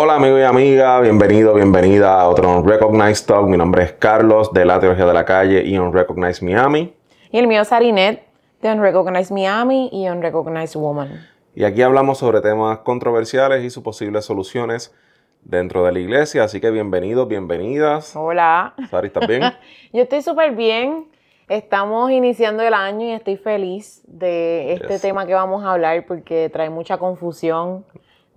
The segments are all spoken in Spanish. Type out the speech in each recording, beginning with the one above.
Hola amigo y amiga, bienvenido, bienvenida a otro Unrecognized Talk. Mi nombre es Carlos de la Teología de la Calle y Unrecognized Miami. Y el mío es Arinet de Unrecognized Miami y Unrecognized Woman. Y aquí hablamos sobre temas controversiales y sus posibles soluciones dentro de la iglesia. Así que bienvenidos, bienvenidas. Hola. Sari, ¿estás bien? Yo estoy súper bien. Estamos iniciando el año y estoy feliz de este Yes. tema que vamos a hablar porque trae mucha confusión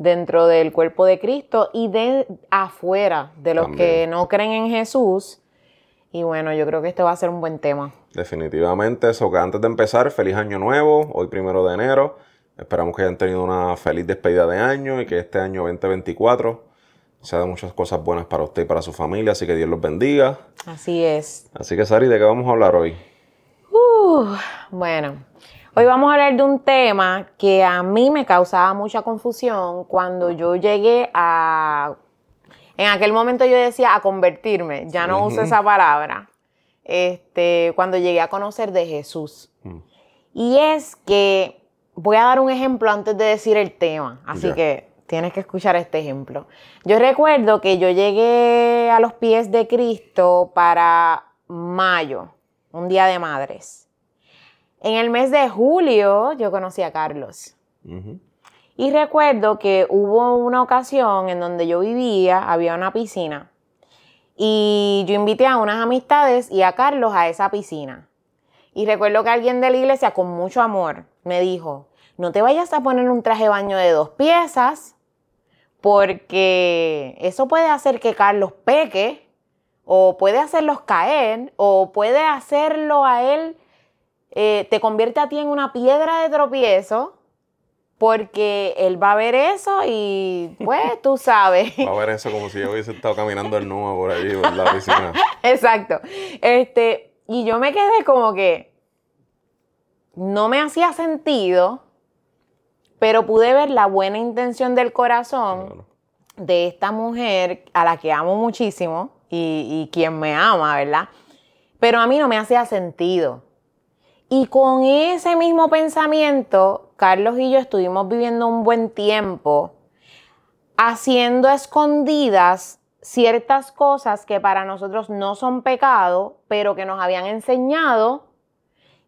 dentro del cuerpo de Cristo y de afuera de los que no creen en Jesús. Y bueno, yo creo que este va a ser un buen tema. Definitivamente, eso que antes de empezar, feliz año nuevo, hoy primero de enero. Esperamos que hayan tenido una feliz despedida de año y que este año 2024 sea de muchas cosas buenas para usted y para su familia, así que Dios los bendiga. Así es. Así que Sari, ¿de qué vamos a hablar hoy? Uh, bueno, hoy vamos a hablar de un tema que a mí me causaba mucha confusión cuando yo llegué a... En aquel momento yo decía a convertirme, ya no uso Ujú. esa palabra, este, cuando llegué a conocer de Jesús. Mm. Y es que voy a dar un ejemplo antes de decir el tema, así Ya. que tienes que escuchar este ejemplo. Yo recuerdo que yo llegué a los pies de Cristo para mayo, un día de madres. En el mes de julio yo conocí a Carlos. Y recuerdo que hubo una ocasión en donde yo vivía, había una piscina. Y yo invité a unas amistades y a Carlos a esa piscina. Y recuerdo que alguien de la iglesia con mucho amor me dijo, no te vayas a poner un traje de baño de dos piezas, porque eso puede hacer que Carlos peque, o puede hacerlos caer, o puede hacerlo a él, eh, te convierte a ti en una piedra de tropiezo, porque él va a ver eso y pues tú sabes. Va a ver eso como si yo hubiese estado caminando el nudo por allí, por la piscina. Exacto. Este, y yo me quedé como que no me hacía sentido, pero pude ver la buena intención del corazón Claro. de esta mujer a la que amo muchísimo y, y quien me ama, ¿verdad? Pero a mí no me hacía sentido. Y con ese mismo pensamiento, Carlos y yo estuvimos viviendo un buen tiempo haciendo escondidas ciertas cosas que para nosotros no son pecado, pero que nos habían enseñado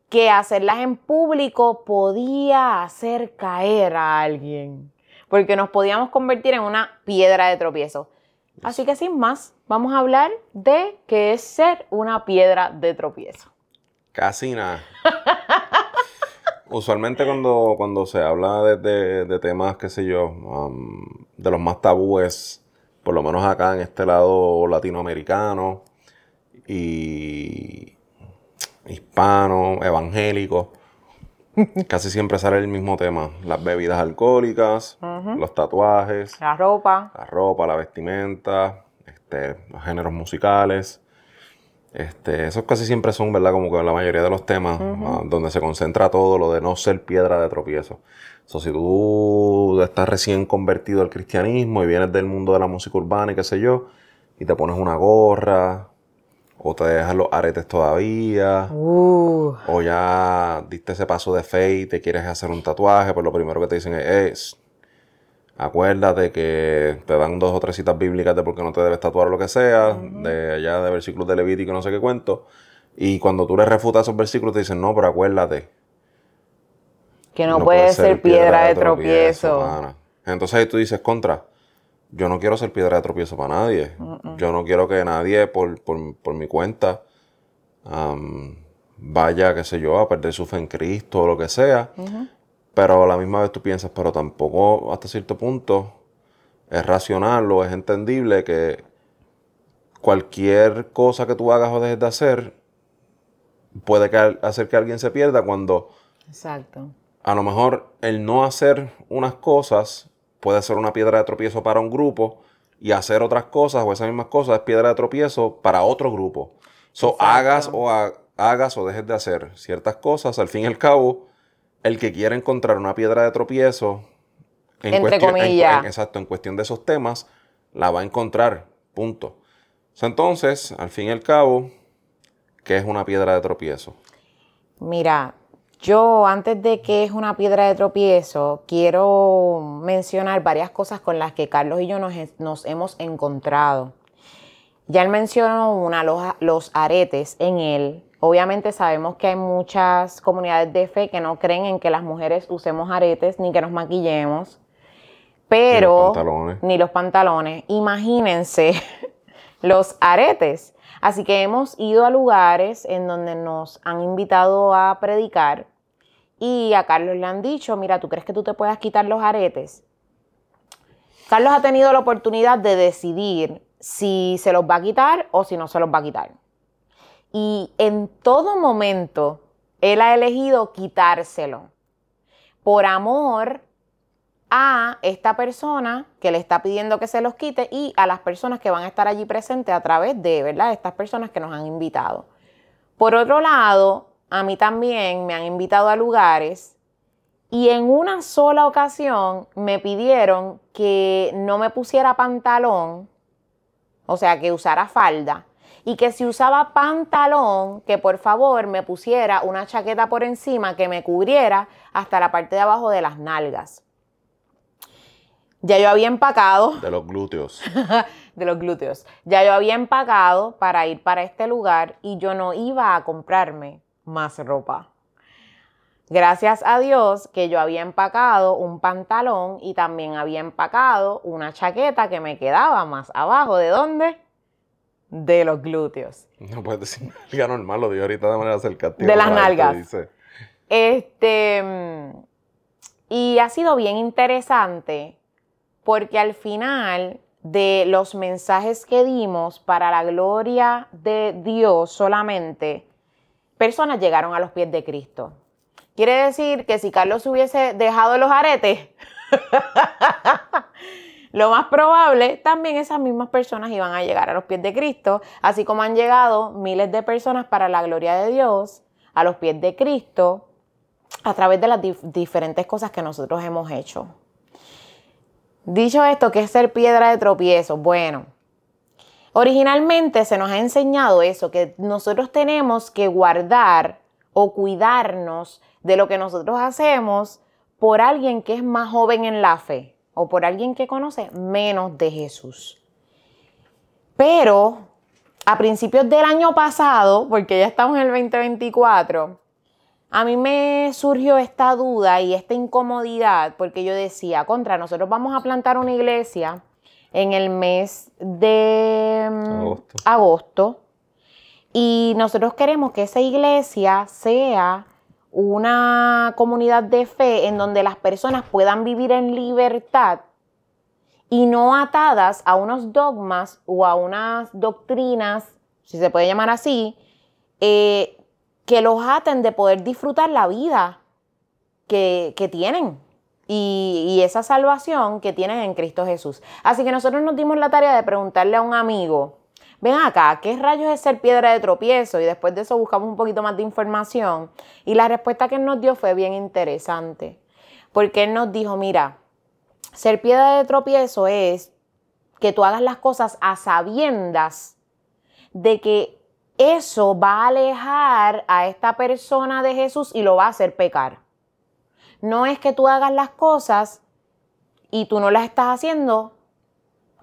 que hacerlas en público podía hacer caer a alguien, porque nos podíamos convertir en una piedra de tropiezo. Así que sin más, vamos a hablar de qué es ser una piedra de tropiezo. Casi nada. Usualmente cuando, cuando se habla de, de- de temas, qué sé yo, um, de los más tabúes, por lo menos acá en este lado latinoamericano y hispano, evangélico, casi siempre sale el mismo tema. Las bebidas alcohólicas, los tatuajes, La ropa, la ropa, la vestimenta, este, los géneros musicales. Este, esos casi siempre son, ¿verdad? Como que la mayoría de los temas ah, donde se concentra todo lo de no ser piedra de tropiezo. So, si tú estás recién convertido al cristianismo y vienes del mundo de la música urbana y qué sé yo, y te pones una gorra, o te dejas los aretes todavía, uh, o ya diste ese paso de fe y te quieres hacer un tatuaje, pues lo primero que te dicen es, "Es, acuérdate que te dan dos o tres citas bíblicas de por qué no te debes tatuar o lo que sea, de allá de versículos de Levítico y no sé qué cuento. Y cuando tú les refutas esos versículos te dicen, no, pero acuérdate. que no, puede ser piedra de tropiezo. pana". Entonces ahí tú dices, contra, yo no quiero ser piedra de tropiezo para nadie. Yo no quiero que nadie por, por- por mi cuenta vaya, qué sé yo, a perder su fe en Cristo o lo que sea. Pero a la misma vez tú piensas, pero tampoco hasta cierto punto es racional o es entendible que cualquier cosa que tú hagas o dejes de hacer puede que hacer que alguien se pierda cuando Exacto. a lo mejor el no hacer unas cosas puede ser una piedra de tropiezo para un grupo y hacer otras cosas o esas mismas cosas es piedra de tropiezo para otro grupo. So, Exacto. hagas o ha- hagas o dejes de hacer ciertas cosas, al fin y al cabo, el que quiera encontrar una piedra de tropiezo, en Entre cuestión- comillas. en- exacto, en cuestión de esos temas, la va a encontrar, punto. Entonces, al fin y al cabo, ¿qué es una piedra de tropiezo? Mira, Yo, antes de que es una piedra de tropiezo, quiero mencionar varias cosas con las que Carlos y yo nos, hemos encontrado. Ya él mencionó una, los, los aretes en él. Obviamente sabemos que hay muchas comunidades de fe que no creen en que las mujeres usemos aretes ni que nos maquillemos. Pero... Ni los pantalones. Ni los pantalones. Imagínense los aretes. Así que hemos ido a lugares en donde nos han invitado a predicar y a Carlos le han dicho, mira, ¿tú crees que tú te puedas quitar los aretes? Carlos ha tenido la oportunidad de decidir si se los va a quitar o si no se los va a quitar. Y en todo momento, él ha elegido quitárselo por amor a esta persona que le está pidiendo que se los quite y a las personas que van a estar allí presentes a través de, ¿verdad? Estas personas que nos han invitado. Por otro lado, a mí también me han invitado a lugares y en una sola ocasión me pidieron que no me pusiera pantalón, o sea, que usara falda, y que si usaba pantalón, que por favor me pusiera una chaqueta por encima que me cubriera hasta la parte de abajo de las nalgas. Ya yo había empacado. De los glúteos. de los glúteos. Ya yo había empacado para ir para este lugar y yo no iba a comprarme más ropa. Gracias a Dios que yo había empacado un pantalón y también había empacado una chaqueta que me quedaba más abajo. ¿De dónde? De los glúteos. No puedes decir nalga normal, lo digo ahorita de manera cercana. De las nalgas. Este. Y ha sido bien interesante porque al final de los mensajes que dimos para la gloria de Dios solamente, personas llegaron a los pies de Cristo. Quiere decir que si Carlos hubiese dejado los aretes, lo más probable, también esas mismas personas iban a llegar a los pies de Cristo, así como han llegado miles de personas para la gloria de Dios a los pies de Cristo a través de las diferentes cosas que nosotros hemos hecho. Dicho esto, ¿qué es ser piedra de tropiezo? Bueno, Originalmente se nos ha enseñado eso, que nosotros tenemos que guardar o cuidarnos de lo que nosotros hacemos por alguien que es más joven en la fe o por alguien que conoce menos de Jesús. Pero a principios del año pasado, porque ya estamos en el 2024, a mí me surgió esta duda y esta incomodidad porque yo decía, contra, nosotros vamos a plantar una iglesia en el mes de mm, agosto. Y nosotros queremos que esa iglesia sea una comunidad de fe en donde las personas puedan vivir en libertad y no atadas a unos dogmas o a unas doctrinas, si se puede llamar así, eh, que los aten de poder disfrutar la vida que, que tienen y, esa salvación que tienen en Cristo Jesús. Así que nosotros nos dimos la tarea de preguntarle a un amigo, ven acá, ¿qué rayos es ser piedra de tropiezo? Y después de eso buscamos un poquito más de información. Y la respuesta que él nos dio fue bien interesante, porque él nos dijo, mira, ser piedra de tropiezo es que tú hagas las cosas a sabiendas de que eso va a alejar a esta persona de Jesús y lo va a hacer pecar. No es que tú hagas las cosas y tú no las estás haciendo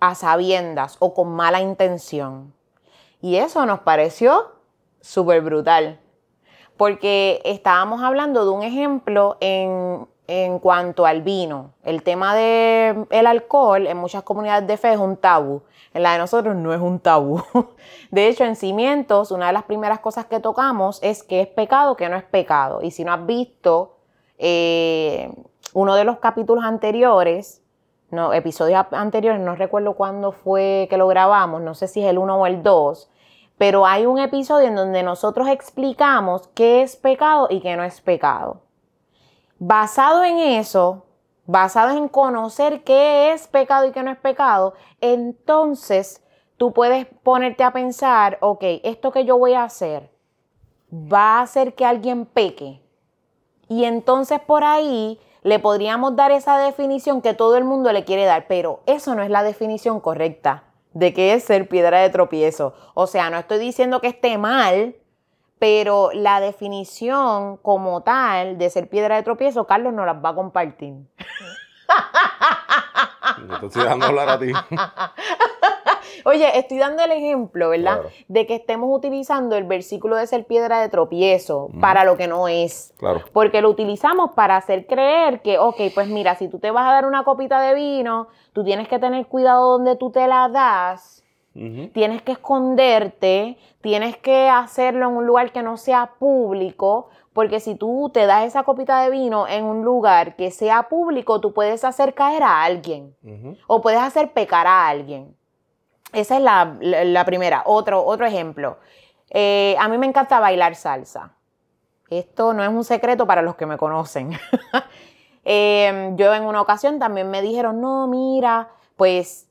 a sabiendas o con mala intención. Y eso nos pareció súper brutal, porque estábamos hablando de un ejemplo en, cuanto al vino. El tema del el alcohol en muchas comunidades de fe es un tabú. En la de nosotros no es un tabú. De hecho, en cimientos, una de las primeras cosas que tocamos es que es pecado, que no es pecado. Y si no has visto eh, uno de los capítulos anteriores, no, episodios anteriores, no recuerdo cuándo fue que lo grabamos, no sé si es el 1 o el 2, pero hay un episodio en donde nosotros explicamos qué es pecado y qué no es pecado. Basado en eso, basado en conocer qué es pecado y qué no es pecado, entonces tú puedes ponerte a pensar, ok, esto que yo voy a hacer va a hacer que alguien peque y entonces por ahí le podríamos dar esa definición que todo el mundo le quiere dar, pero eso no es la definición correcta de qué es ser piedra de tropiezo. O sea, no estoy diciendo que esté mal, pero la definición como tal de ser piedra de tropiezo, Carlos nos las va a compartir. Yo te estoy dando a hablar a ti. Oye, estoy dando el ejemplo, ¿verdad? De que estemos utilizando el versículo de ser piedra de tropiezo para lo que no es. Claro. Porque lo utilizamos para hacer creer que, ok, pues mira, si tú te vas a dar una copita de vino, tú tienes que tener cuidado donde tú te la das. Tienes que esconderte, tienes que hacerlo en un lugar que no sea público, porque si tú te das esa copita de vino en un lugar que sea público, tú puedes hacer caer a alguien o puedes hacer pecar a alguien. Esa es la, primera. Otro, otro ejemplo. Eh, a mí me encanta bailar salsa. Esto no es un secreto para los que me conocen. Em, yo en una ocasión también me dijeron, no, mira, pues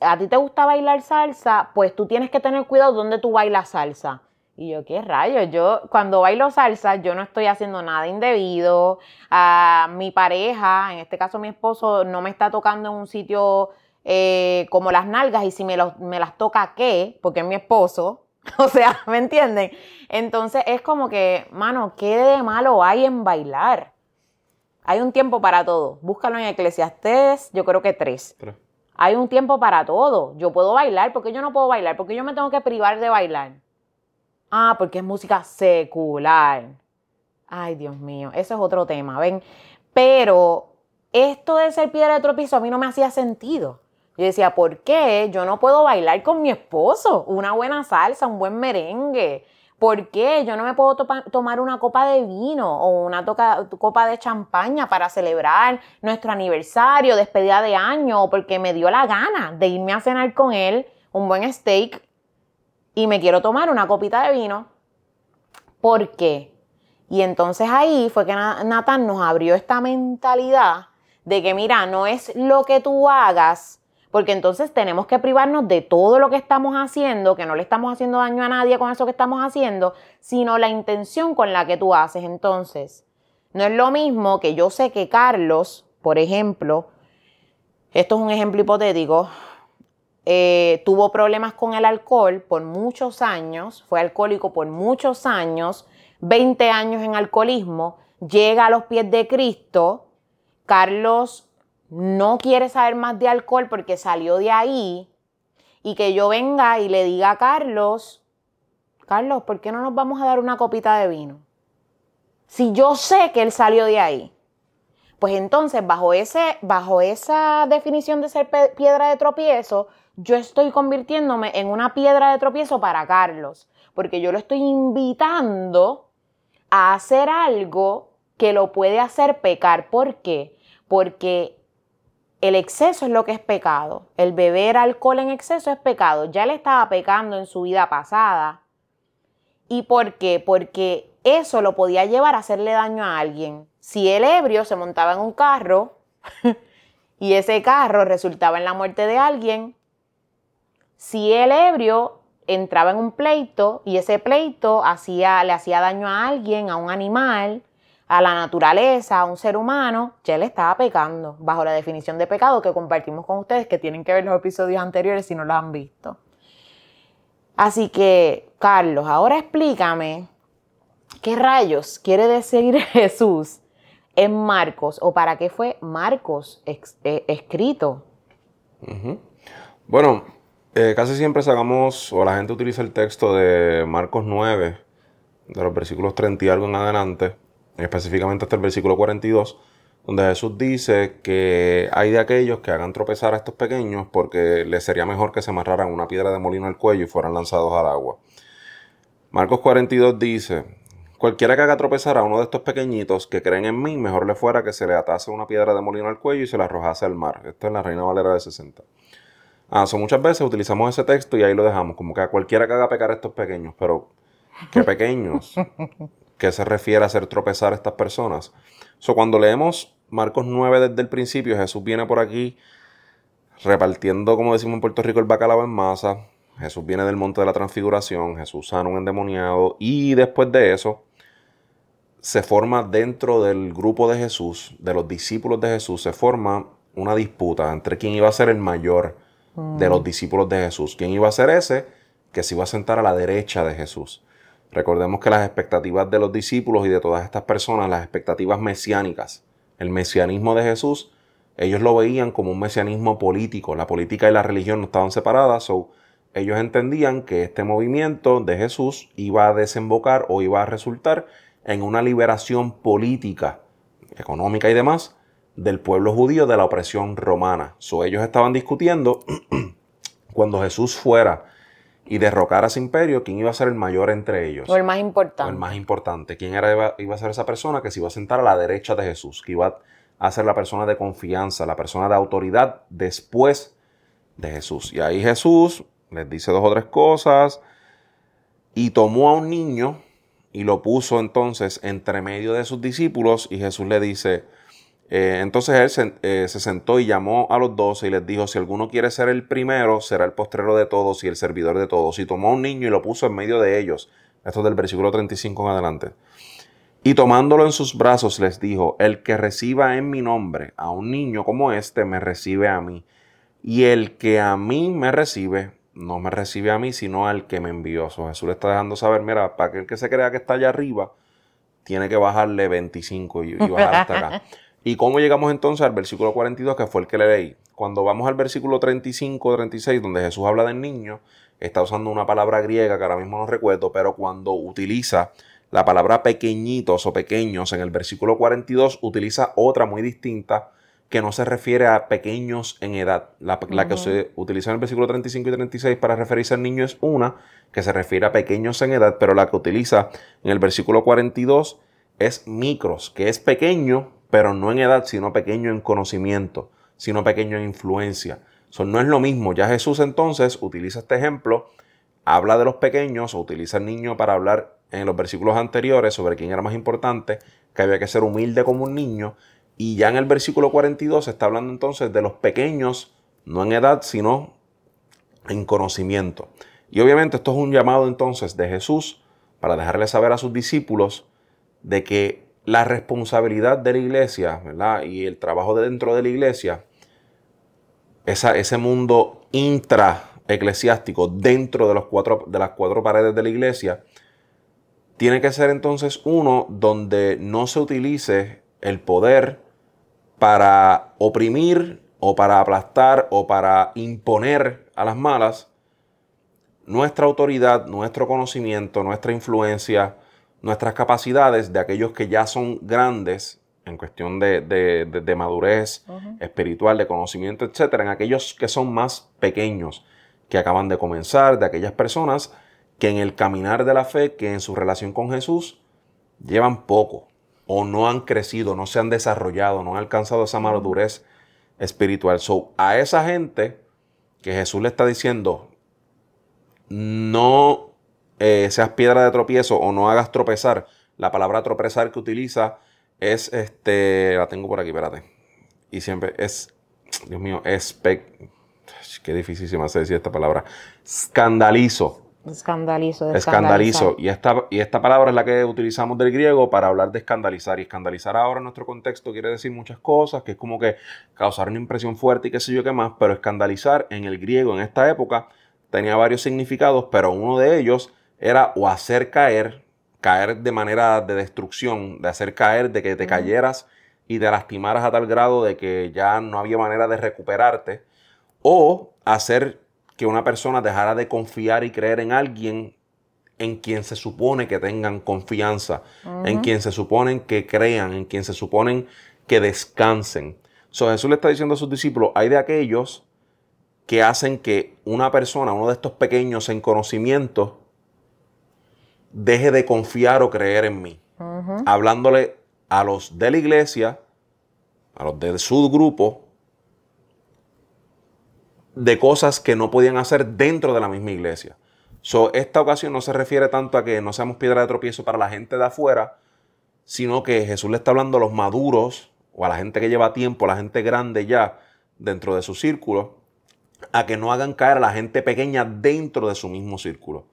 a ti te gusta bailar salsa, pues tú tienes que tener cuidado donde tú bailas salsa. Y yo, ¿qué rayos? Yo cuando bailo salsa, yo no estoy haciendo nada indebido. A mi pareja, en este caso mi esposo, no me está tocando en un sitio eh, como las nalgas y si me, me las toca, ¿qué? Porque es mi esposo. O sea, ¿me entienden? Entonces es como que, mano, ¿qué de malo hay en bailar? Hay un tiempo para todo. Búscalo en Eclesiastés, yo creo que tres. Hay un tiempo para todo. Yo puedo bailar, porque yo no puedo bailar? Porque yo me tengo que privar de bailar. Ah, porque es música secular. Ay, Dios mío, eso es otro tema, ¿ven? Pero esto de ser piedra de tropiezo a mí no me hacía sentido. Yo decía, ¿por qué yo no puedo bailar con mi esposo? Una buena salsa, un buen merengue. ¿Por qué yo no me puedo tomar una copa de vino o una copa de champaña para celebrar nuestro aniversario, despedida de año, o porque me dio la gana de irme a cenar con él un buen steak y me quiero tomar una copita de vino? ¿Por qué? Y entonces ahí fue que Nathan nos abrió esta mentalidad de que, mira, no es lo que tú hagas, porque entonces tenemos que privarnos de todo lo que estamos haciendo, que no le estamos haciendo daño a nadie con eso que estamos haciendo, sino la intención con la que tú haces. Entonces, no es lo mismo que yo sé que Carlos, por ejemplo, esto es un ejemplo hipotético, eh, tuvo problemas con el alcohol por muchos años, fue alcohólico por muchos años, 20 años en alcoholismo, llega a los pies de Cristo, Carlos no quiere saber más de alcohol porque salió de ahí y que yo venga y le diga a Carlos, Carlos, ¿por qué no nos vamos a dar una copita de vino? Si yo sé que él salió de ahí. Pues entonces, bajo, ese, bajo esa definición de ser piedra de tropiezo, yo estoy convirtiéndome en una piedra de tropiezo para Carlos, porque yo lo estoy invitando a hacer algo que lo puede hacer pecar. ¿Por qué? Porque el exceso es lo que es pecado. El beber alcohol en exceso es pecado. Ya le estaba pecando en su vida pasada. ¿Y por qué? Porque eso lo podía llevar a hacerle daño a alguien. Si el ebrio se montaba en un carro y ese carro resultaba en la muerte de alguien, si el ebrio entraba en un pleito y ese pleito le hacía daño a alguien, a un animal, a la naturaleza, a un ser humano, ya le estaba pecando, bajo la definición de pecado que compartimos con ustedes, que tienen que ver los episodios anteriores si no lo han visto. Así que, Carlos, ahora explícame qué rayos quiere decir Jesús en Marcos o para qué fue Marcos eh, escrito. Bueno, eh, casi siempre sacamos, o la gente utiliza el texto de Marcos 9, de los versículos 30 y algo en adelante, específicamente hasta el versículo 42, donde Jesús dice que hay de aquellos que hagan tropezar a estos pequeños porque les sería mejor que se amarraran una piedra de molino al cuello y fueran lanzados al agua. Marcos 42 dice, cualquiera que haga tropezar a uno de estos pequeñitos que creen en mí, mejor le fuera que se le atase una piedra de molino al cuello y se la arrojase al mar. Esto es la Reina Valera de 60. Ah, muchas veces utilizamos ese texto y ahí lo dejamos, como que a cualquiera que haga pecar a estos pequeños, pero ¿qué pequeños? ¿Qué se refiere a hacer tropezar a estas personas? So, cuando leemos Marcos 9 desde el principio, Jesús viene por aquí repartiendo, como decimos en Puerto Rico, el bacalao en masa. Jesús viene del monte de la transfiguración, Jesús sana un endemoniado y después de eso se forma dentro del grupo de Jesús, de los discípulos de Jesús, se forma una disputa entre quién iba a ser el mayor de los mm. discípulos de Jesús, quién iba a ser ese que se iba a sentar a la derecha de Jesús. Recordemos que las expectativas de los discípulos y de todas estas personas, las expectativas mesiánicas, el mesianismo de Jesús, ellos lo veían como un mesianismo político. La política y la religión no estaban separadas, so ellos entendían que este movimiento de Jesús iba a desembocar o iba a resultar en una liberación política, económica y demás del pueblo judío de la opresión romana. So, ellos estaban discutiendo cuando Jesús fuera y derrocara ese imperio, quién iba a ser el mayor entre ellos. O el más importante. O el más importante. ¿Quién era, iba a ser esa persona que se iba a sentar a la derecha de Jesús? Que iba a ser la persona de confianza, la persona de autoridad después de Jesús. Y ahí Jesús les dice dos o tres cosas y tomó a un niño y lo puso entonces entre medio de sus discípulos y Jesús le dice, eh, entonces él se, eh, se, sentó y llamó a los doce y les dijo, si alguno quiere ser el primero, será el postrero de todos y el servidor de todos. Y tomó a un niño y lo puso en medio de ellos. Esto es del versículo 35 en adelante. Y tomándolo en sus brazos les dijo, el que reciba en mi nombre a un niño como este, me recibe a mí. Y el que a mí me recibe, no me recibe a mí, sino al que me envió. Jesús le está dejando saber, mira, para aquel que se crea que está allá arriba, tiene que bajarle 25 y, y bajar hasta acá. ¿Y cómo llegamos entonces al versículo 42, que fue el que le leí? Cuando vamos al versículo 35, 36, donde Jesús habla del niño, está usando una palabra griega que ahora mismo no recuerdo, pero cuando utiliza la palabra pequeñitos o pequeños en el versículo 42, utiliza otra muy distinta que no se refiere a pequeños en edad. La, que se utiliza en el versículo 35 y 36 para referirse al niño es una que se refiere a pequeños en edad, pero la que utiliza en el versículo 42 es micros, que es pequeño, pero no en edad, sino pequeño en conocimiento, sino pequeño en influencia. Eso no es lo mismo. Ya Jesús entonces utiliza este ejemplo, habla de los pequeños o utiliza el niño para hablar en los versículos anteriores sobre quién era más importante, que había que ser humilde como un niño y ya en el versículo 42 se está hablando entonces de los pequeños, no en edad, sino en conocimiento. Y obviamente esto es un llamado entonces de Jesús para dejarle saber a sus discípulos de que la responsabilidad de la iglesia ¿verdad? y el trabajo de dentro de la iglesia, esa, ese mundo intra-eclesiástico dentro de, los cuatro, de las cuatro paredes de la iglesia, tiene que ser entonces uno donde no se utilice el poder para oprimir o para aplastar o para imponer a las malas nuestra autoridad, nuestro conocimiento, nuestra influencia, nuestras capacidades de aquellos que ya son grandes en cuestión de, madurez espiritual, de conocimiento, etcétera, en aquellos que son más pequeños, que acaban de comenzar, de aquellas personas que en el caminar de la fe, que en su relación con Jesús, llevan poco, o no han crecido, no se han desarrollado, no han alcanzado esa madurez espiritual. So, a esa gente que Jesús le está diciendo, no eh, seas piedra de tropiezo o no hagas tropezar. La palabra tropezar que utiliza es, este, la tengo por aquí, espérate. Y siempre es, Dios mío, es, qué difícil se me hace decir esta palabra, escandalizo. Escandalizo. Escandalizo. Y esta, y esta palabra es la que utilizamos del griego para hablar de escandalizar. Y escandalizar ahora en nuestro contexto quiere decir muchas cosas, que es como que causar una impresión fuerte y qué sé yo qué más. Pero escandalizar en el griego en esta época tenía varios significados, pero uno de ellos era o hacer caer, caer de manera de destrucción, de hacer caer, de que te cayeras y te lastimaras a tal grado de que ya no había manera de recuperarte, o hacer que una persona dejara de confiar y creer en alguien en quien se supone que tengan confianza, en quien se suponen que crean, en quien se suponen que descansen. So, Jesús le está diciendo a sus discípulos, hay de aquellos que hacen que una persona, uno de estos pequeños en conocimiento, deje de confiar o creer en mí. Hablándole a los de la iglesia, a los de su grupo, de cosas que no podían hacer dentro de la misma iglesia. So, esta ocasión no se refiere tanto a que no seamos piedra de tropiezo para la gente de afuera, sino que Jesús le está hablando a los maduros o a la gente que lleva tiempo, a la gente grande ya dentro de su círculo, a que no hagan caer a la gente pequeña dentro de su mismo círculo.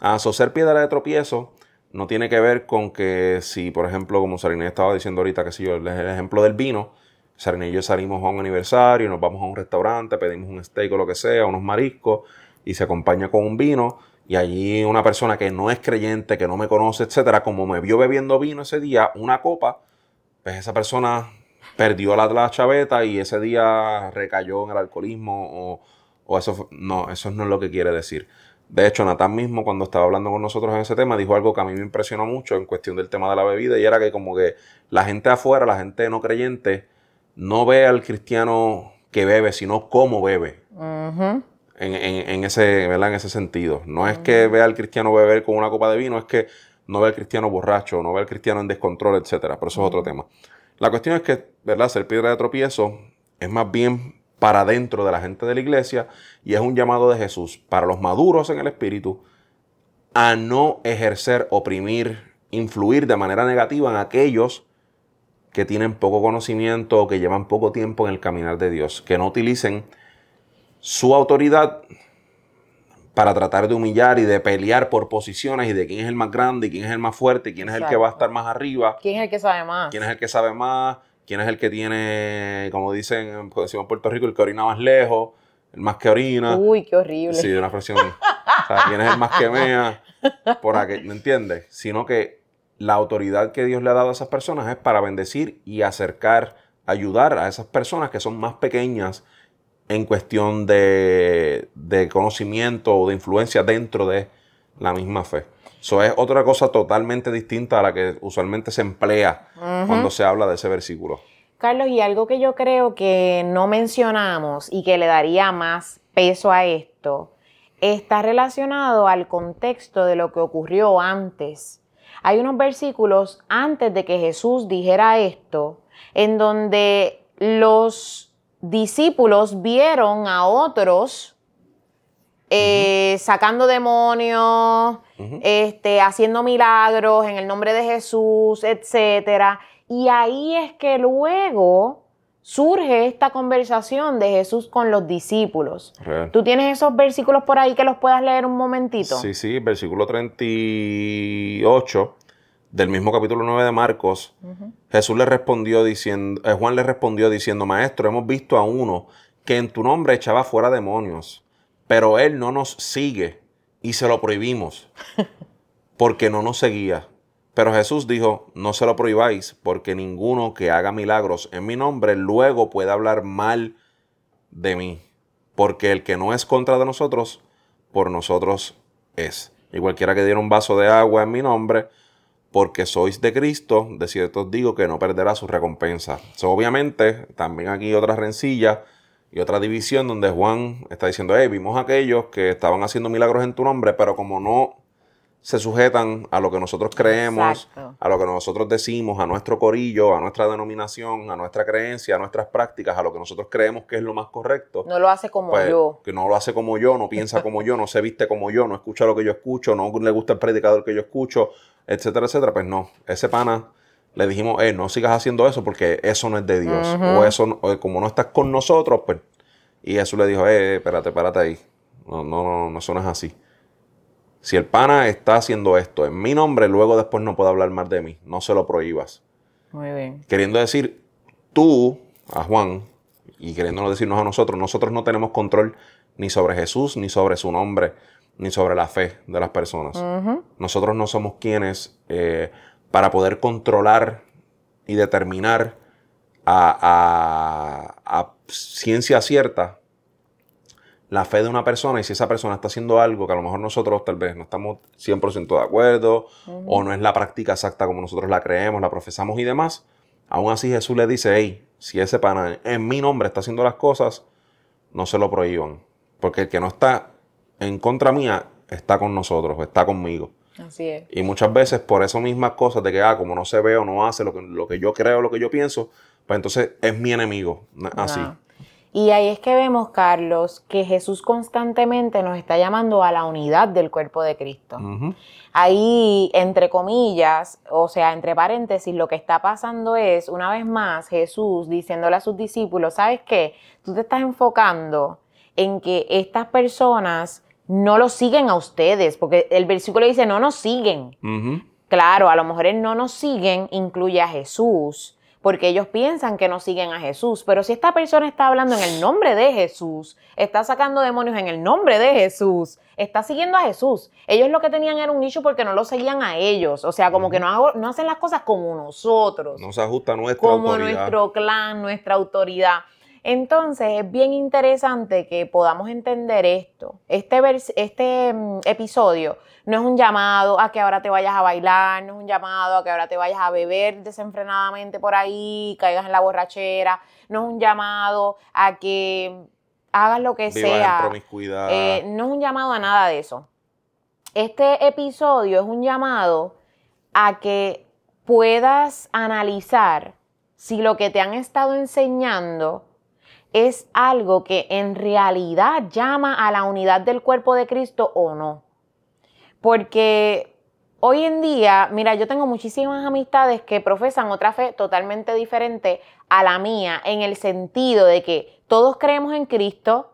A so, ser piedra de tropiezo no tiene que ver con que si, por ejemplo, como Sariné estaba diciendo ahorita, que si yo, el ejemplo del vino, Sarina y yo salimos a un aniversario, nos vamos a un restaurante, pedimos un steak o lo que sea, unos mariscos, y se acompaña con un vino, y allí una persona que no es creyente, que no me conoce, etcétera, como me vio bebiendo vino ese día, una copa, pues esa persona perdió la, la chaveta y ese día recayó en el alcoholismo o, o eso no, eso no es lo que quiere decir. De hecho, Natán mismo, cuando estaba hablando con nosotros en ese tema, dijo algo que a mí me impresionó mucho en cuestión del tema de la bebida, y era que como que la gente afuera, la gente no creyente, no ve al cristiano que bebe, sino cómo bebe. en, ese, ¿verdad? en ese sentido. No es que vea al cristiano beber con una copa de vino, es que no ve al cristiano borracho, no ve al cristiano en descontrol, etcétera. Pero eso es otro tema. La cuestión es que, ¿verdad? Ser piedra de tropiezo es más bien para dentro de la gente de la iglesia y es un llamado de Jesús para los maduros en el espíritu a no ejercer, oprimir, influir de manera negativa en aquellos que tienen poco conocimiento o que llevan poco tiempo en el caminar de Dios, que no utilicen su autoridad para tratar de humillar y de pelear por posiciones y de quién es el más grande y quién es el más fuerte y quién es el que va a estar más arriba. ¿Quién es el que sabe más? ¿Quién es el que sabe más? Quién es el que tiene, como dicen, decimos en Puerto Rico, el que orina más lejos, el más que orina. Uy, qué horrible. Sí, una fracción. o sea, quién es el más que mea, por aquí, ¿me entiendes? Sino que la autoridad que Dios le ha dado a esas personas es para bendecir y acercar, ayudar a esas personas que son más pequeñas en cuestión de, de conocimiento o de influencia dentro de la misma fe. Eso es otra cosa totalmente distinta a la que usualmente se emplea cuando se habla de ese versículo. Carlos, y algo que yo creo que no mencionamos y que le daría más peso a esto, está relacionado al contexto de lo que ocurrió antes. Hay unos versículos antes de que Jesús dijera esto, en donde los discípulos vieron a otros eh, sacando demonios, este, haciendo milagros en el nombre de Jesús, etc. Y ahí es que luego surge esta conversación de Jesús con los discípulos. ¿Tú tienes esos versículos por ahí que los puedas leer un momentito? Sí, sí, versículo 38 del mismo capítulo 9 de Marcos. Jesús le respondió diciendo, eh, Juan le respondió diciendo, Maestro, hemos visto a uno que en tu nombre echaba fuera demonios pero él no nos sigue y se lo prohibimos porque no nos seguía. Pero Jesús dijo, no se lo prohibáis, porque ninguno que haga milagros en mi nombre luego puede hablar mal de mí, porque el que no es contra de nosotros, por nosotros es. Y cualquiera que diera un vaso de agua en mi nombre, porque sois de Cristo, de cierto os digo que no perderá su recompensa. obviamente, también aquí otra rencilla y otra división donde Juan está diciendo, hey, vimos a aquellos que estaban haciendo milagros en tu nombre, pero como no se sujetan a lo que nosotros creemos, a lo que nosotros decimos, a nuestro corillo, a nuestra denominación, a nuestra creencia, a nuestras prácticas, a lo que nosotros creemos que es lo más correcto. No lo hace como pues, yo. Que no lo hace como yo, no piensa como yo, no se viste como yo, no escucha lo que yo escucho, no le gusta el predicador que yo escucho, etcétera, etcétera. Pues no, ese pana le dijimos, eh, no sigas haciendo eso porque eso no es de Dios. O eso, como no estás con nosotros, pues. Y Jesús le dijo, eh, espérate, espérate ahí. No, no, no, no, eso no es así. Si el pana está haciendo esto en mi nombre, luego después no puede hablar más de mí. No se lo prohíbas. Muy bien. Queriendo decir, tú, a Juan, y queriéndonos decirnos a nosotros, nosotros no tenemos control ni sobre Jesús, ni sobre su nombre, ni sobre la fe de las personas. Nosotros no somos quienes eh, para poder controlar y determinar a, ciencia cierta la fe de una persona y si esa persona está haciendo algo que a lo mejor nosotros tal vez no estamos 100% de acuerdo o no es la práctica exacta como nosotros la creemos, la profesamos y demás, aún así Jesús le dice, hey, si ese pana en mi nombre está haciendo las cosas, no se lo prohíban. Porque el que no está en contra mía está con nosotros, está conmigo. Así es. Y muchas veces por eso mismas cosas de que, ah, como no se ve o no hace lo que, lo que yo creo, lo que yo pienso, pues entonces es mi enemigo. Así. Y ahí es que vemos, Carlos, que Jesús constantemente nos está llamando a la unidad del cuerpo de Cristo. Ahí, entre comillas, o sea, entre paréntesis, lo que está pasando es, una vez más, Jesús diciéndole a sus discípulos, ¿sabes qué? Tú te estás enfocando en que estas personas no lo siguen a ustedes, porque el versículo dice, no nos siguen. Claro, a lo mejor el no nos siguen incluye a Jesús, porque ellos piensan que no siguen a Jesús. Pero si esta persona está hablando en el nombre de Jesús, está sacando demonios en el nombre de Jesús, está siguiendo a Jesús. Ellos lo que tenían era un nicho porque no lo seguían a ellos. O sea, como que no, no, hacen las cosas como nosotros. No se ajusta a nuestra como nuestro clan, nuestra autoridad. Entonces es bien interesante que podamos entender esto. Este, este mm, episodio no es un llamado a que ahora te vayas a bailar, no es un llamado a que ahora te vayas a beber desenfrenadamente por ahí, caigas en la borrachera, no es un llamado a que hagas lo que sea. Eh, no es un llamado a nada de eso. Este episodio es un llamado a que puedas analizar si lo que te han estado enseñando es algo que en realidad llama a la unidad del cuerpo de Cristo o no. Porque hoy en día, mira, yo tengo muchísimas amistades que profesan otra fe totalmente diferente a la mía, en el sentido de que todos creemos en Cristo,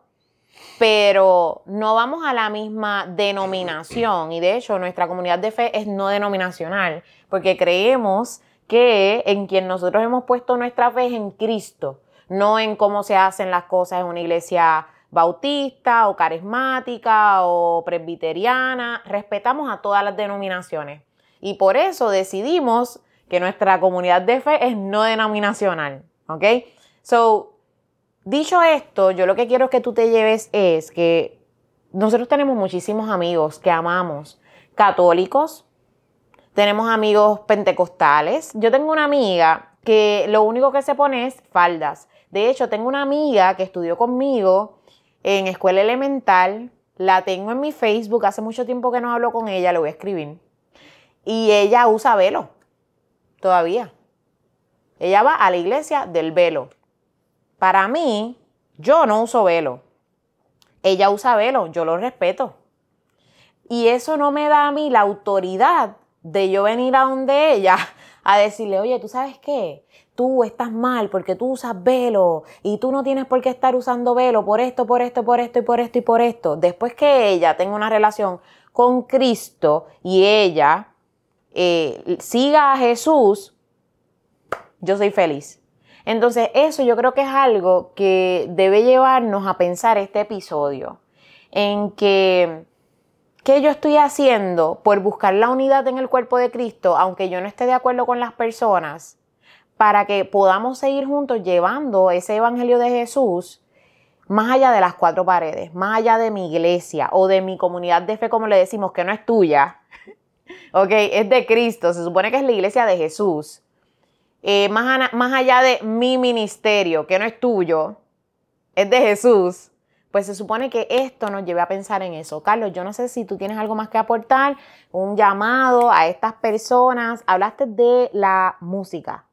pero no vamos a la misma denominación. Y de hecho, nuestra comunidad de fe es no denominacional, porque creemos que en quien nosotros hemos puesto nuestra fe es en Cristo, no en cómo se hacen las cosas en una iglesia bautista o carismática o presbiteriana, respetamos a todas las denominaciones. Y por eso decidimos que nuestra comunidad de fe es no denominacional, ¿ok? So, dicho esto, yo lo que quiero que tú te lleves es que nosotros tenemos muchísimos amigos que amamos, católicos, tenemos amigos pentecostales. Yo tengo una amiga que lo único que se pone es faldas. De hecho, tengo una amiga que estudió conmigo en escuela elemental, la tengo en mi Facebook, hace mucho tiempo que no hablo con ella, le voy a escribir. Y ella usa velo, todavía. Ella va a la iglesia del velo. Para mí, yo no uso velo. Ella usa velo, yo lo respeto. Y eso no me da a mí la autoridad de yo venir a donde ella a decirle, oye, ¿tú sabes qué? Tú estás mal porque tú usas velo y tú no tienes por qué estar usando velo por esto, por esto, por esto y por esto y por esto. Después que ella tenga una relación con Cristo y ella eh, siga a Jesús, yo soy feliz. Entonces eso yo creo que es algo que debe llevarnos a pensar este episodio, en que ¿qué yo estoy haciendo por buscar la unidad en el cuerpo de Cristo, aunque yo no esté de acuerdo con las personas? Para que podamos seguir juntos llevando ese Evangelio de Jesús más allá de las cuatro paredes, más allá de mi iglesia o de mi comunidad de fe, como le decimos, que no es tuya, ok, es de Cristo, se supone que es la iglesia de Jesús, eh, más, más allá de mi ministerio, que no es tuyo, es de Jesús, pues se supone que esto nos lleve a pensar en eso. Carlos, yo no sé si tú tienes algo más que aportar, un llamado a estas personas, hablaste de la música.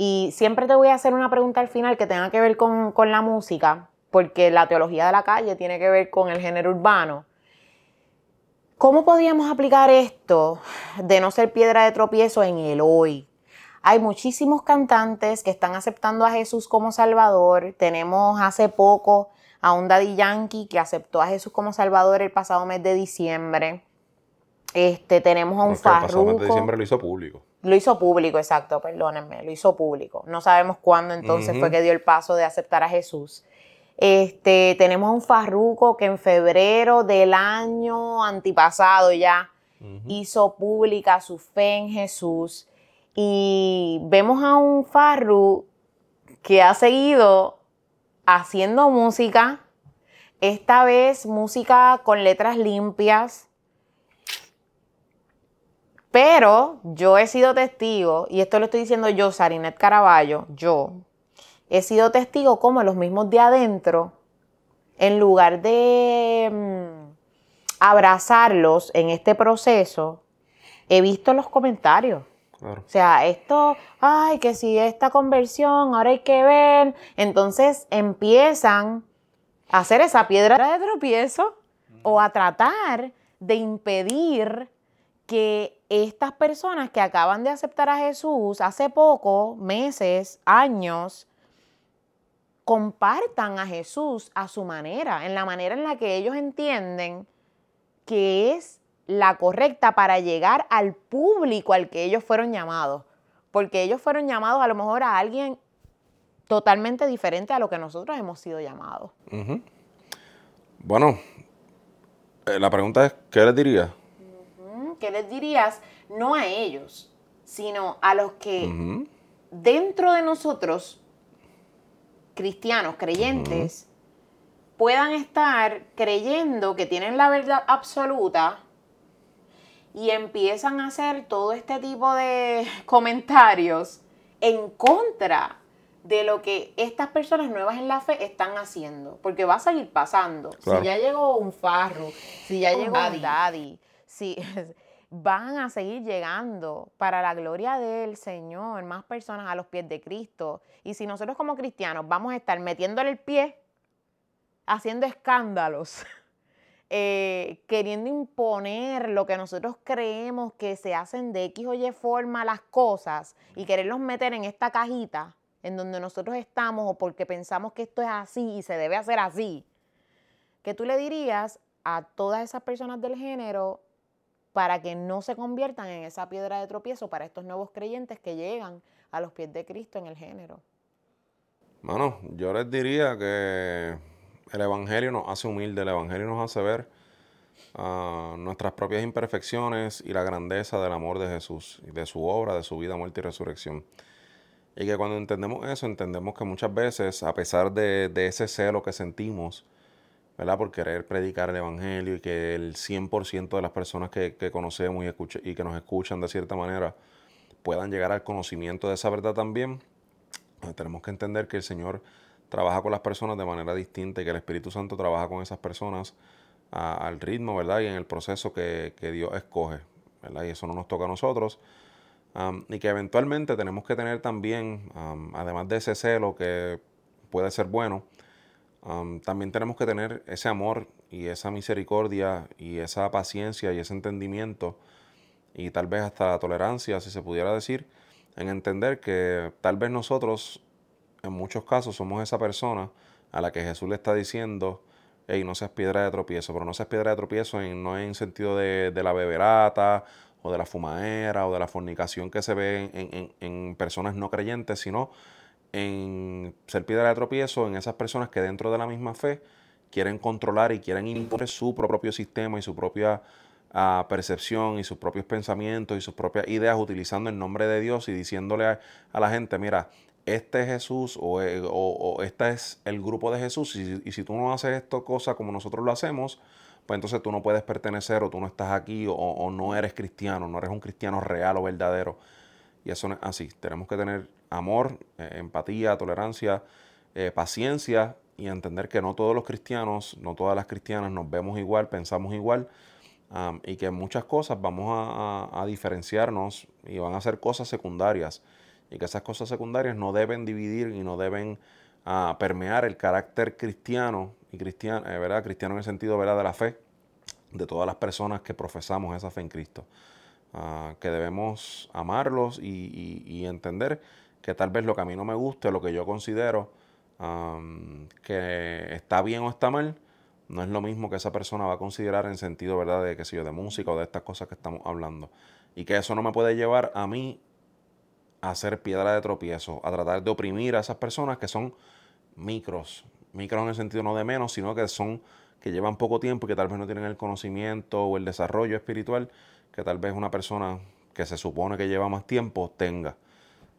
Y siempre te voy a hacer una pregunta al final que tenga que ver con, la música, porque la teología de la calle tiene que ver con el género urbano. ¿Cómo podríamos aplicar esto de no ser piedra de tropiezo en el hoy? Hay muchísimos cantantes que están aceptando a Jesús como Salvador. Tenemos hace poco a un Daddy Yankee que aceptó a Jesús como Salvador el pasado mes de diciembre. Este, tenemos a un Farruko. El pasado mes de diciembre lo hizo público. Lo hizo público, exacto, perdónenme, lo hizo público. No sabemos cuándo entonces fue que dio el paso de aceptar a Jesús. Este, tenemos un farruco que en febrero del año antipasado ya hizo pública su fe en Jesús. Y vemos a un farru que ha seguido haciendo música, esta vez música con letras limpias, pero yo he sido testigo, y esto lo estoy diciendo yo, Sarinet Caraballo, yo, he sido testigo como los mismos de adentro, en lugar de mm, abrazarlos en este proceso, he visto los comentarios. O sea, esto, ay, que si esta conversión, ahora hay que ver. Entonces empiezan a hacer esa piedra de tropiezo o a tratar de impedir que estas personas que acaban de aceptar a Jesús hace poco, meses, años, compartan a Jesús a su manera, en la manera en la que ellos entienden que es la correcta para llegar al público al que ellos fueron llamados. porque ellos fueron llamados a lo mejor a alguien totalmente diferente a lo que nosotros hemos sido llamados. Bueno, eh, la pregunta es, ¿qué les dirías? ¿Qué les dirías? No a ellos, sino a los que dentro de nosotros, cristianos, creyentes, puedan estar creyendo que tienen la verdad absoluta y empiezan a hacer todo este tipo de comentarios en contra de lo que estas personas nuevas en la fe están haciendo, porque va a seguir pasando. Si ya llegó un farro, si ya llegó un daddy, si van a seguir llegando para la gloria del Señor, más personas a los pies de Cristo. Y si nosotros como cristianos vamos a estar metiéndole el pie, haciendo escándalos, eh, queriendo imponer lo que nosotros creemos que se hacen de X o Y forma las cosas y quererlos meter en esta cajita en donde nosotros estamos o porque pensamos que esto es así y se debe hacer así, que tú le dirías a todas esas personas del género para que no se conviertan en esa piedra de tropiezo para estos nuevos creyentes que llegan a los pies de Cristo en el género? Bueno, yo les diría que el Evangelio nos hace humilde, el Evangelio nos hace ver ah, nuestras propias imperfecciones y la grandeza del amor de Jesús y de su obra, de su vida, muerte y resurrección. Y que cuando entendemos eso, entendemos que muchas veces, a pesar de, ese celo que sentimos, ¿verdad? Por querer predicar el Evangelio y que el 100% de las personas que, conocemos y, que nos escuchan de cierta manera puedan llegar al conocimiento de esa verdad también, pues tenemos que entender que el Señor trabaja con las personas de manera distinta y que el Espíritu Santo trabaja con esas personas al ritmo, ¿verdad? Y en el proceso que, Dios escoge, ¿verdad? Y eso no nos toca a nosotros y que eventualmente tenemos que tener también, además de ese celo que puede ser bueno, también tenemos que tener ese amor y esa misericordia y esa paciencia y ese entendimiento y tal vez hasta la tolerancia, si se pudiera decir, en entender que tal vez nosotros en muchos casos somos esa persona a la que Jesús le está diciendo, hey, no seas piedra de tropiezo, pero no seas piedra de tropiezo en, no en sentido de la beberata o de la fumadera o de la fornicación que se ve en, personas no creyentes, sino en ser piedra de tropiezo en esas personas que dentro de la misma fe quieren controlar y quieren imponer su propio sistema y su propia ah, percepción y sus propios pensamientos y sus propias ideas utilizando el nombre de Dios y diciéndole a, la gente, mira, este es Jesús o, eh, este es el grupo de Jesús y, y si tú no haces esto cosa como nosotros lo hacemos, pues entonces tú no puedes pertenecer o tú no estás aquí o, no eres cristiano, no eres un cristiano real o verdadero. Y eso no es así. Tenemos que tener amor, eh, empatía, tolerancia, eh, paciencia y entender que no todos los cristianos, no todas las cristianas nos vemos igual, pensamos igual y que muchas cosas vamos a, diferenciarnos y van a ser cosas secundarias y que esas cosas secundarias no deben dividir y no deben ah, permear el carácter cristiano y cristiano, eh, ¿verdad? cristiano en el sentido ¿verdad? de la fe, de todas las personas que profesamos esa fe en Cristo. Ah, que debemos amarlos y, entender que tal vez lo que a mí no me guste, lo que yo considero que está bien o está mal, no es lo mismo que esa persona va a considerar en sentido, ¿verdad?, de que si yo, de música o de estas cosas que estamos hablando. Y que eso no me puede llevar a mí a ser piedra de tropiezo, a tratar de oprimir a esas personas que son micros, micros en el sentido no de menos, sino que son que llevan poco tiempo y que tal vez no tienen el conocimiento o el desarrollo espiritual que tal vez una persona que se supone que lleva más tiempo tenga.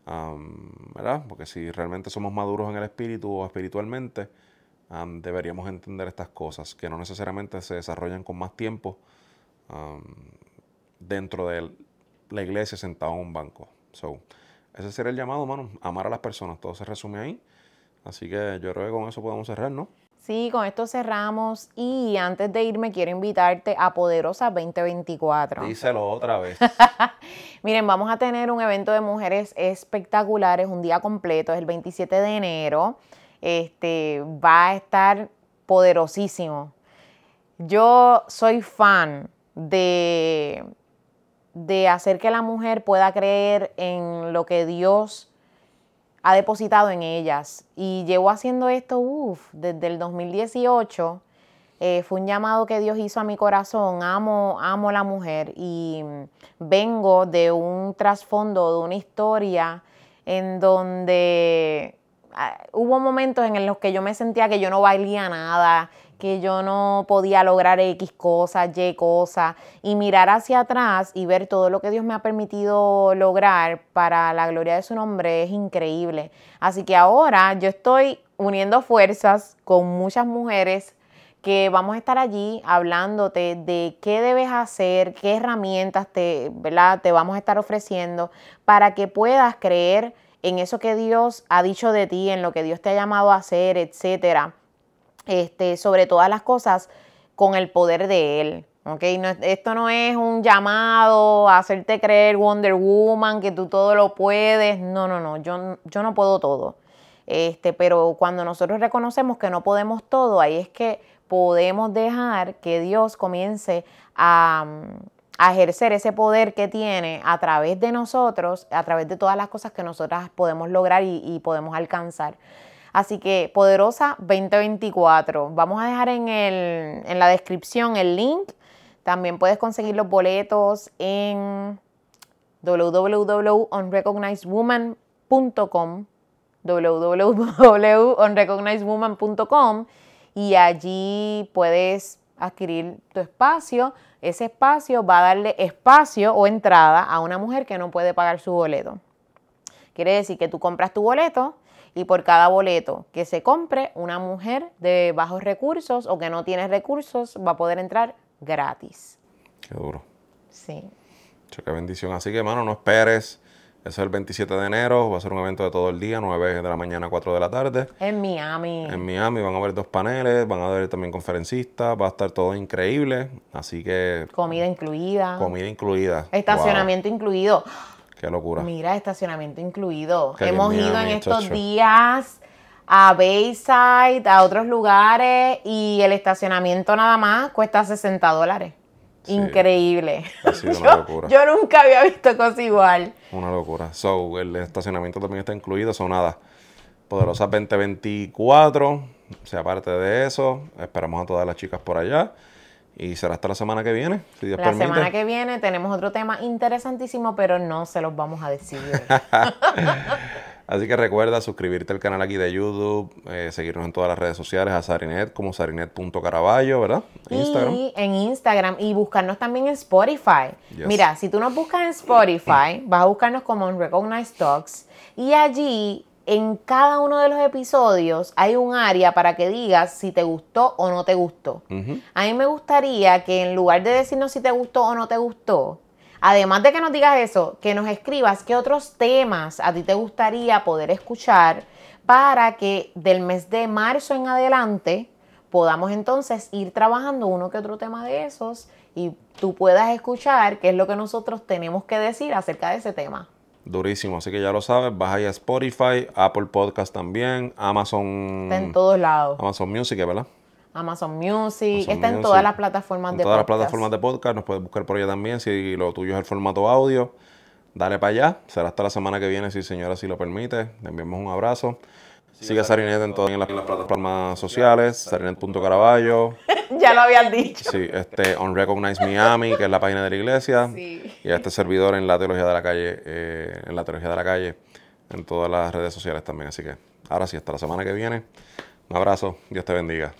¿Verdad? Porque si realmente somos maduros en el espíritu o espiritualmente, deberíamos entender estas cosas, que no necesariamente se desarrollan con más tiempo dentro de la iglesia sentado en un banco. So, ese sería el llamado, mano, amar a las personas. Todo se resume ahí. Así que yo creo que con eso podemos cerrar, ¿no? Sí, con esto cerramos y antes de irme quiero invitarte a Poderosa 2024. Díselo otra vez. Miren, vamos a tener un evento de mujeres espectaculares, un día completo, es el 27 de enero. Este va a estar poderosísimo. Yo soy fan de, de hacer que la mujer pueda creer en lo que Dios ha depositado en ellas. Y llevo haciendo esto, uff, desde el 2018 eh, fue un llamado que Dios hizo a mi corazón. Amo, amo la mujer y vengo de un trasfondo, de una historia en donde ah, hubo momentos en los que yo me sentía que yo no valía nada, que yo no podía lograr X cosas, Y cosas, y mirar hacia atrás y ver todo lo que Dios me ha permitido lograr para la gloria de su nombre es increíble. Así que ahora yo estoy uniendo fuerzas con muchas mujeres que vamos a estar allí hablándote de qué debes hacer, qué herramientas te, ¿verdad? te vamos a estar ofreciendo para que puedas creer en eso que Dios ha dicho de ti, en lo que Dios te ha llamado a hacer, etcétera. Este, sobre todas las cosas con el poder de Él. ¿okay? esto no es un llamado a hacerte creer Wonder Woman, que tú todo lo puedes. No, no, no, yo, yo no puedo todo. Este, pero cuando nosotros reconocemos que no podemos todo, ahí es que podemos dejar que Dios comience a, ejercer ese poder que tiene a través de nosotros, a través de todas las cosas que nosotras podemos lograr y, podemos alcanzar. Así que Poderosa 2024. Vamos a dejar en, en la descripción el link. También puedes conseguir los boletos en www.unrecognizedwoman.com www.unrecognizedwoman.com y allí puedes adquirir tu espacio. Ese espacio va a darle espacio o entrada a una mujer que no puede pagar su boleto. Quiere decir que tú compras tu boleto y por cada boleto que se compre, una mujer de bajos recursos o que no tiene recursos va a poder entrar gratis. Qué duro. Sí. Qué bendición. Así que, hermano, no esperes es el 27 de enero, va a ser un evento de todo el día, 9 de la mañana a 4 de la tarde. En Miami. En Miami van a haber dos paneles, van a haber también conferencistas, va a estar todo increíble, así que... Comida incluida. Comida incluida. Estacionamiento incluido. Qué locura. Mira, estacionamiento incluido. Hemos ido en estos días a Bayside, a otros lugares y el estacionamiento nada más cuesta 60 dólares. Increíble. Ha sido una locura. Yo nunca había visto cosa igual. Una locura. So, el estacionamiento también está incluido, son nada. Poderosa 2024. O sea, aparte de eso, esperamos a todas las chicas por allá. Y será hasta la semana que viene, si Dios la semana que viene tenemos otro tema interesantísimo, pero no se los vamos a decir. Así que recuerda suscribirte al canal aquí de YouTube, eh, seguirnos en todas las redes sociales, a Sarinet como sarinet.caraballo, ¿verdad? Instagram. Y en Instagram y buscarnos también en Spotify. Mira, si tú nos buscas en Spotify, vas a buscarnos como en Recognized Talks y allí en cada uno de los episodios hay un área para que digas si te gustó o no te gustó. A mí me gustaría que en lugar de decirnos si te gustó o no te gustó, Además de que nos digas eso, que nos escribas qué otros temas a ti te gustaría poder escuchar para que del mes de marzo en adelante podamos entonces ir trabajando uno que otro tema de esos y tú puedas escuchar qué es lo que nosotros tenemos que decir acerca de ese tema. Durísimo, así que ya lo sabes, vas ahí a Spotify, Apple Podcast también, Amazon. Está en todos lados. Amazon Music, ¿verdad? Amazon Music, está en todas las plataformas de podcast. todas las plataformas de podcast, nos puedes buscar por allá también. Si lo tuyo es el formato audio, dale para allá. Será hasta la semana que viene, si señora si lo permite. Le enviamos un abrazo. Sigue a Sarinet en todas las, plataformas sociales, sarinet.caraballo. ya lo habían dicho. Sí, este, On Recognize Miami, que es la página de la iglesia. Sí. Y a este servidor en la teología de la calle, eh, en la teología de la calle, en todas las redes sociales también. Así que ahora sí, hasta la semana que viene. Un abrazo, Dios te bendiga.